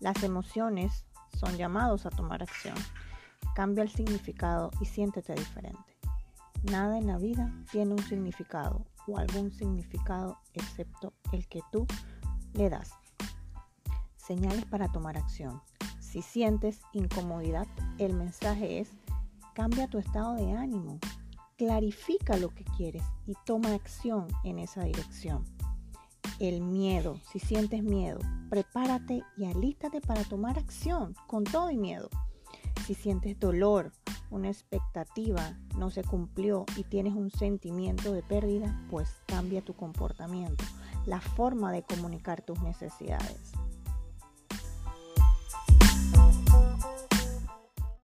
Las emociones son llamados a tomar acción. Cambia el significado y siéntete diferente. Nada en la vida tiene un significado o algún significado excepto el que tú le das. Señales para tomar acción. Si sientes incomodidad, el mensaje es cambia tu estado de ánimo, clarifica lo que quieres y toma acción en esa dirección. El miedo, si sientes miedo, prepárate y alístate para tomar acción con todo y miedo. Si sientes dolor, una expectativa no se cumplió y tienes un sentimiento de pérdida, pues cambia tu comportamiento, la forma de comunicar tus necesidades.